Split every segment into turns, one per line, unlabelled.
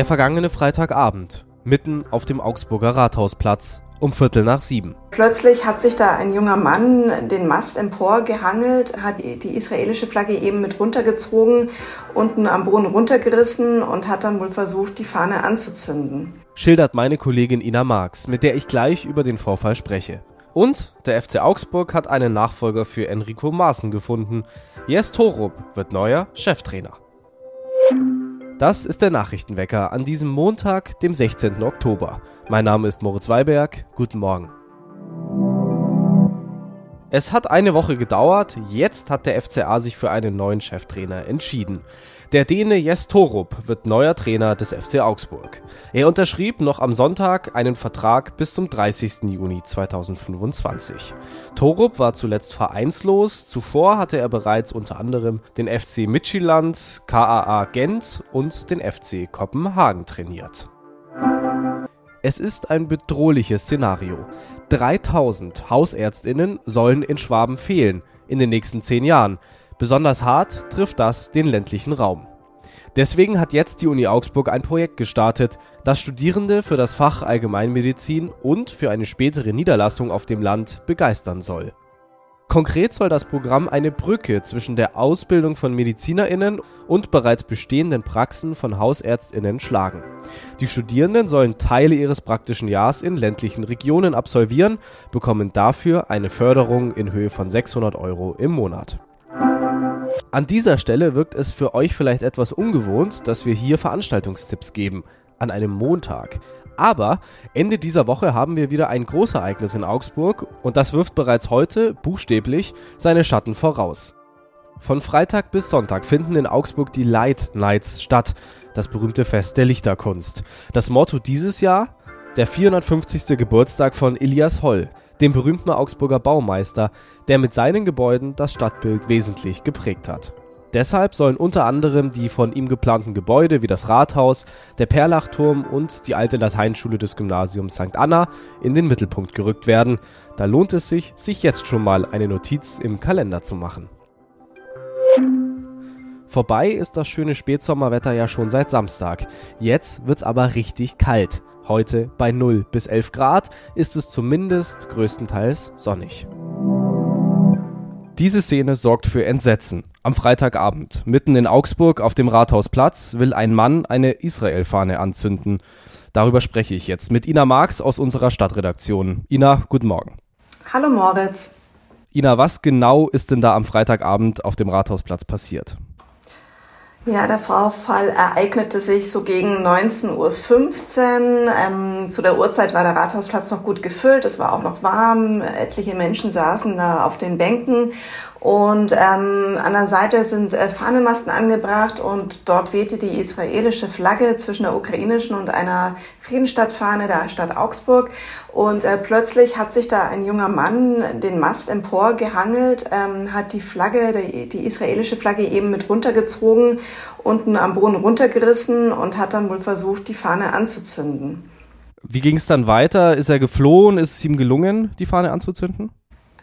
Der vergangene Freitagabend, mitten auf dem Augsburger Rathausplatz, um Viertel nach sieben.
Plötzlich hat sich da ein junger Mann den Mast emporgehangelt, hat die israelische Flagge eben mit runtergezogen, unten am Boden runtergerissen und hat dann wohl versucht, die Fahne anzuzünden.
Schildert meine Kollegin Ina Marx, mit der ich gleich über den Vorfall spreche. Und der FC Augsburg hat einen Nachfolger für Enrico Maaßen gefunden. Jes Torup wird neuer Cheftrainer. Das ist der Nachrichtenwecker an diesem Montag, dem 16. Oktober. Mein Name ist Moritz Weiberg. Guten Morgen. Es hat eine Woche gedauert, jetzt hat der FCA sich für einen neuen Cheftrainer entschieden. Der Däne Jes Torup wird neuer Trainer des FC Augsburg. Er unterschrieb noch am Sonntag einen Vertrag bis zum 30. Juni 2025. Torup war zuletzt vereinslos, zuvor hatte er bereits unter anderem den FC Midtjylland, KAA Gent und den FC Kopenhagen trainiert. Es ist ein bedrohliches Szenario. 3000 Hausärztinnen sollen in Schwaben fehlen in den nächsten zehn Jahren. Besonders hart trifft das den ländlichen Raum. Deswegen hat jetzt die Uni Augsburg ein Projekt gestartet, das Studierende für das Fach Allgemeinmedizin und für eine spätere Niederlassung auf dem Land begeistern soll. Konkret soll das Programm eine Brücke zwischen der Ausbildung von MedizinerInnen und bereits bestehenden Praxen von HausärztInnen schlagen. Die Studierenden sollen Teile ihres praktischen Jahres in ländlichen Regionen absolvieren, bekommen dafür eine Förderung in Höhe von 600 Euro im Monat. An dieser Stelle wirkt es für euch vielleicht etwas ungewohnt, dass wir hier Veranstaltungstipps geben. An einem Montag. Aber Ende dieser Woche haben wir wieder ein Großereignis in Augsburg und das wirft bereits heute, buchstäblich, seine Schatten voraus. Von Freitag bis Sonntag finden in Augsburg die Light Nights statt, das berühmte Fest der Lichterkunst. Das Motto dieses Jahr? Der 450. Geburtstag von Elias Holl, dem berühmten Augsburger Baumeister, der mit seinen Gebäuden das Stadtbild wesentlich geprägt hat. Deshalb sollen unter anderem die von ihm geplanten Gebäude wie das Rathaus, der Perlachturm und die alte Lateinschule des Gymnasiums St. Anna in den Mittelpunkt gerückt werden. Da lohnt es sich, sich jetzt schon mal eine Notiz im Kalender zu machen. Vorbei ist das schöne Spätsommerwetter ja schon seit Samstag. Jetzt wird's aber richtig kalt. Heute bei 0 bis 11 Grad ist es zumindest größtenteils sonnig. Diese Szene sorgt für Entsetzen. Am Freitagabend, mitten in Augsburg auf dem Rathausplatz, will ein Mann eine Israel-Fahne anzünden. Darüber spreche ich jetzt mit Ina Marx aus unserer Stadtredaktion. Ina, guten Morgen.
Hallo Moritz.
Ina, was genau ist denn da am Freitagabend auf dem Rathausplatz passiert?
Ja, der Vorfall ereignete sich so gegen 19.15 Uhr. Ähm, zu der Uhrzeit war der Rathausplatz noch gut gefüllt, es war auch noch warm, etliche Menschen saßen da auf den Bänken und ähm, an der Seite sind äh, Fahnenmasten angebracht und dort wehte die israelische Flagge zwischen der ukrainischen und einer Friedenstadtfahne der Stadt Augsburg. Und äh, plötzlich hat sich da ein junger Mann den Mast emporgehangelt, ähm, hat die Flagge, die, die israelische Flagge eben mit runtergezogen, unten am Boden runtergerissen und hat dann wohl versucht, die Fahne anzuzünden.
Wie ging es dann weiter? Ist er geflohen? Ist es ihm gelungen, die Fahne anzuzünden?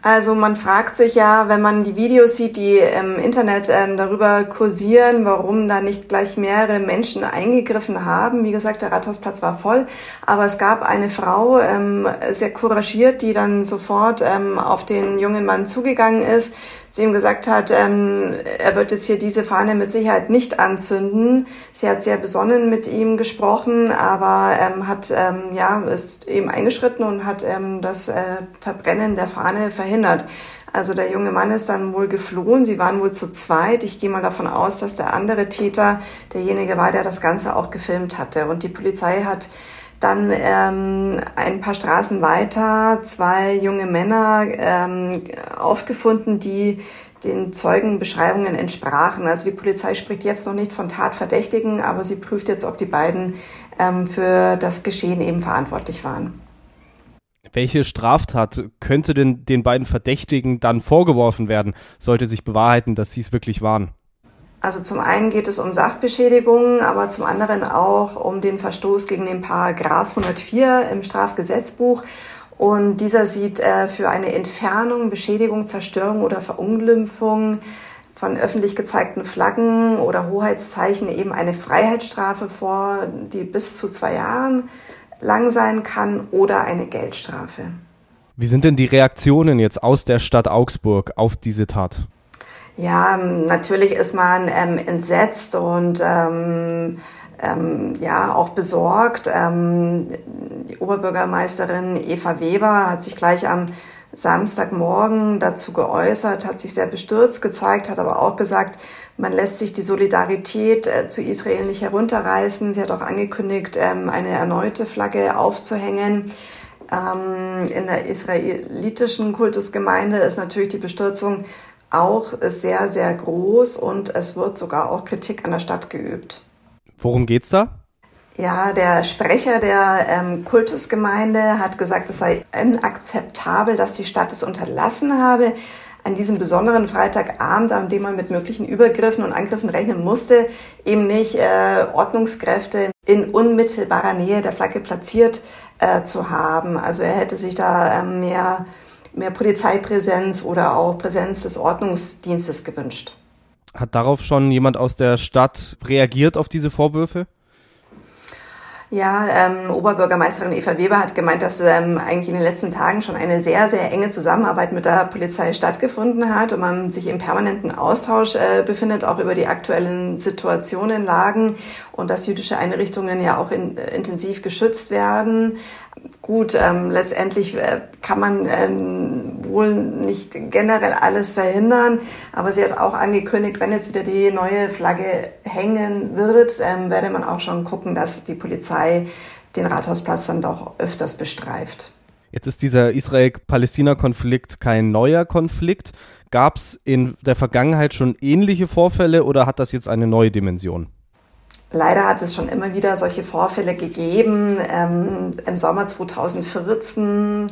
Also man fragt sich ja, wenn man die Videos sieht, die im Internet ähm, darüber kursieren, warum da nicht gleich mehrere Menschen eingegriffen haben. Wie gesagt, der Rathausplatz war voll, aber es gab eine Frau, ähm, sehr couragiert, die dann sofort ähm, auf den jungen Mann zugegangen ist, zu ihm gesagt hat, ähm, er wird jetzt hier diese Fahne mit Sicherheit nicht anzünden. Sie hat sehr besonnen mit ihm gesprochen, aber ähm, hat ähm, ja ist eben eingeschritten und hat ähm, das äh, Verbrennen der Fahne verhindert. Also der junge Mann ist dann wohl geflohen. Sie waren wohl zu zweit. Ich gehe mal davon aus, dass der andere Täter derjenige war, der das Ganze auch gefilmt hatte. Und die Polizei hat dann ähm, ein paar Straßen weiter zwei junge Männer ähm, aufgefunden, die den Zeugenbeschreibungen entsprachen. Also die Polizei spricht jetzt noch nicht von Tatverdächtigen, aber sie prüft jetzt, ob die beiden ähm, für das Geschehen eben verantwortlich waren.
Welche Straftat könnte denn den beiden Verdächtigen dann vorgeworfen werden, sollte sich bewahrheiten, dass sie es wirklich waren?
Also zum einen geht es um Sachbeschädigungen, aber zum anderen auch um den Verstoß gegen den Paragraph 104 im Strafgesetzbuch. Und dieser sieht äh, für eine Entfernung, Beschädigung, Zerstörung oder Verunglimpfung von öffentlich gezeigten Flaggen oder Hoheitszeichen eben eine Freiheitsstrafe vor, die bis zu zwei Jahren lang sein kann oder eine Geldstrafe.
Wie sind denn die Reaktionen jetzt aus der Stadt Augsburg auf diese Tat?
Ja, natürlich ist man ähm, entsetzt und ähm, ähm, ja auch besorgt. Ähm, die Oberbürgermeisterin Eva Weber hat sich gleich am Samstagmorgen dazu geäußert, hat sich sehr bestürzt gezeigt, hat aber auch gesagt, man lässt sich die Solidarität äh, zu Israel nicht herunterreißen. Sie hat auch angekündigt, ähm, eine erneute Flagge aufzuhängen. Ähm, in der israelitischen Kultusgemeinde ist natürlich die Bestürzung auch sehr, sehr groß und es wird sogar auch Kritik an der Stadt geübt.
Worum geht's da?
Ja, der Sprecher der ähm, Kultusgemeinde hat gesagt, es sei inakzeptabel, dass die Stadt es unterlassen habe, an diesem besonderen Freitagabend, an dem man mit möglichen Übergriffen und Angriffen rechnen musste, eben nicht äh, Ordnungskräfte in unmittelbarer Nähe der Flagge platziert äh, zu haben. Also er hätte sich da äh, mehr, mehr Polizeipräsenz oder auch Präsenz des Ordnungsdienstes gewünscht.
Hat darauf schon jemand aus der Stadt reagiert auf diese Vorwürfe?
Ja, ähm, Oberbürgermeisterin Eva Weber hat gemeint, dass ähm, eigentlich in den letzten Tagen schon eine sehr, sehr enge Zusammenarbeit mit der Polizei stattgefunden hat und man sich im permanenten Austausch äh, befindet, auch über die aktuellen Situationen, Lagen und dass jüdische Einrichtungen ja auch in, äh, intensiv geschützt werden. Gut, ähm, letztendlich äh, kann man ähm, wohl nicht generell alles verhindern, aber sie hat auch angekündigt, wenn jetzt wieder die neue Flagge hängen wird, ähm, werde man auch schon gucken, dass die Polizei den Rathausplatz dann doch öfters bestreift.
Jetzt ist dieser Israel-Palästina-Konflikt kein neuer Konflikt. Gab es in der Vergangenheit schon ähnliche Vorfälle oder hat das jetzt eine neue Dimension?
Leider hat es schon immer wieder solche Vorfälle gegeben. Ähm, Im Sommer 2014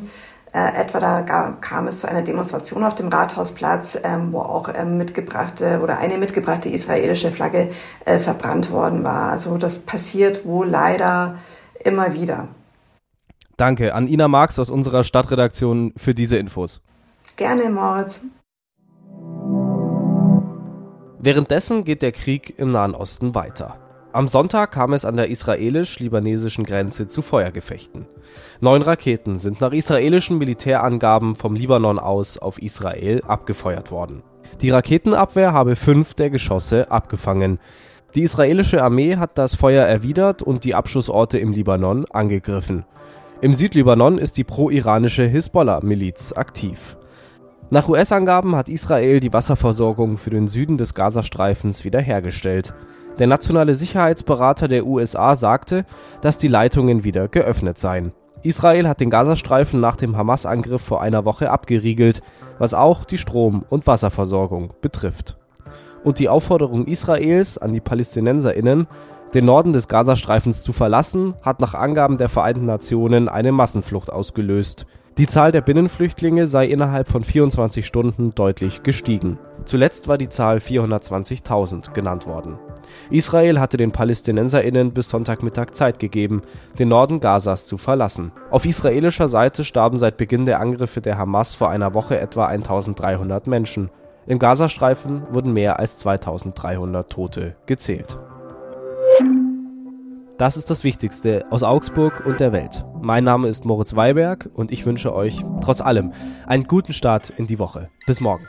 äh, etwa da kam es zu einer Demonstration auf dem Rathausplatz, ähm, wo auch ähm, mitgebrachte oder eine mitgebrachte israelische Flagge äh, verbrannt worden war. Also das passiert wohl leider immer wieder.
Danke an Ina Marx aus unserer Stadtredaktion für diese Infos.
Gerne, Moritz.
Währenddessen geht der Krieg im Nahen Osten weiter. Am Sonntag kam es an der israelisch-libanesischen Grenze zu Feuergefechten. Neun Raketen sind nach israelischen Militärangaben vom Libanon aus auf Israel abgefeuert worden. Die Raketenabwehr habe fünf der Geschosse abgefangen. Die israelische Armee hat das Feuer erwidert und die Abschussorte im Libanon angegriffen. Im Südlibanon ist die pro-iranische Hisbollah-Miliz aktiv. Nach US-Angaben hat Israel die Wasserversorgung für den Süden des Gazastreifens wiederhergestellt. Der nationale Sicherheitsberater der USA sagte, dass die Leitungen wieder geöffnet seien. Israel hat den Gazastreifen nach dem Hamas-Angriff vor einer Woche abgeriegelt, was auch die Strom- und Wasserversorgung betrifft. Und die Aufforderung Israels an die PalästinenserInnen, den Norden des Gazastreifens zu verlassen, hat nach Angaben der Vereinten Nationen eine Massenflucht ausgelöst. Die Zahl der Binnenflüchtlinge sei innerhalb von 24 Stunden deutlich gestiegen. Zuletzt war die Zahl 420.000 genannt worden. Israel hatte den PalästinenserInnen bis Sonntagmittag Zeit gegeben, den Norden Gazas zu verlassen. Auf israelischer Seite starben seit Beginn der Angriffe der Hamas vor einer Woche etwa 1300 Menschen. Im Gazastreifen wurden mehr als 2300 Tote gezählt. Das ist das Wichtigste aus Augsburg und der Welt. Mein Name ist Moritz Weiberg und ich wünsche euch trotz allem einen guten Start in die Woche. Bis morgen.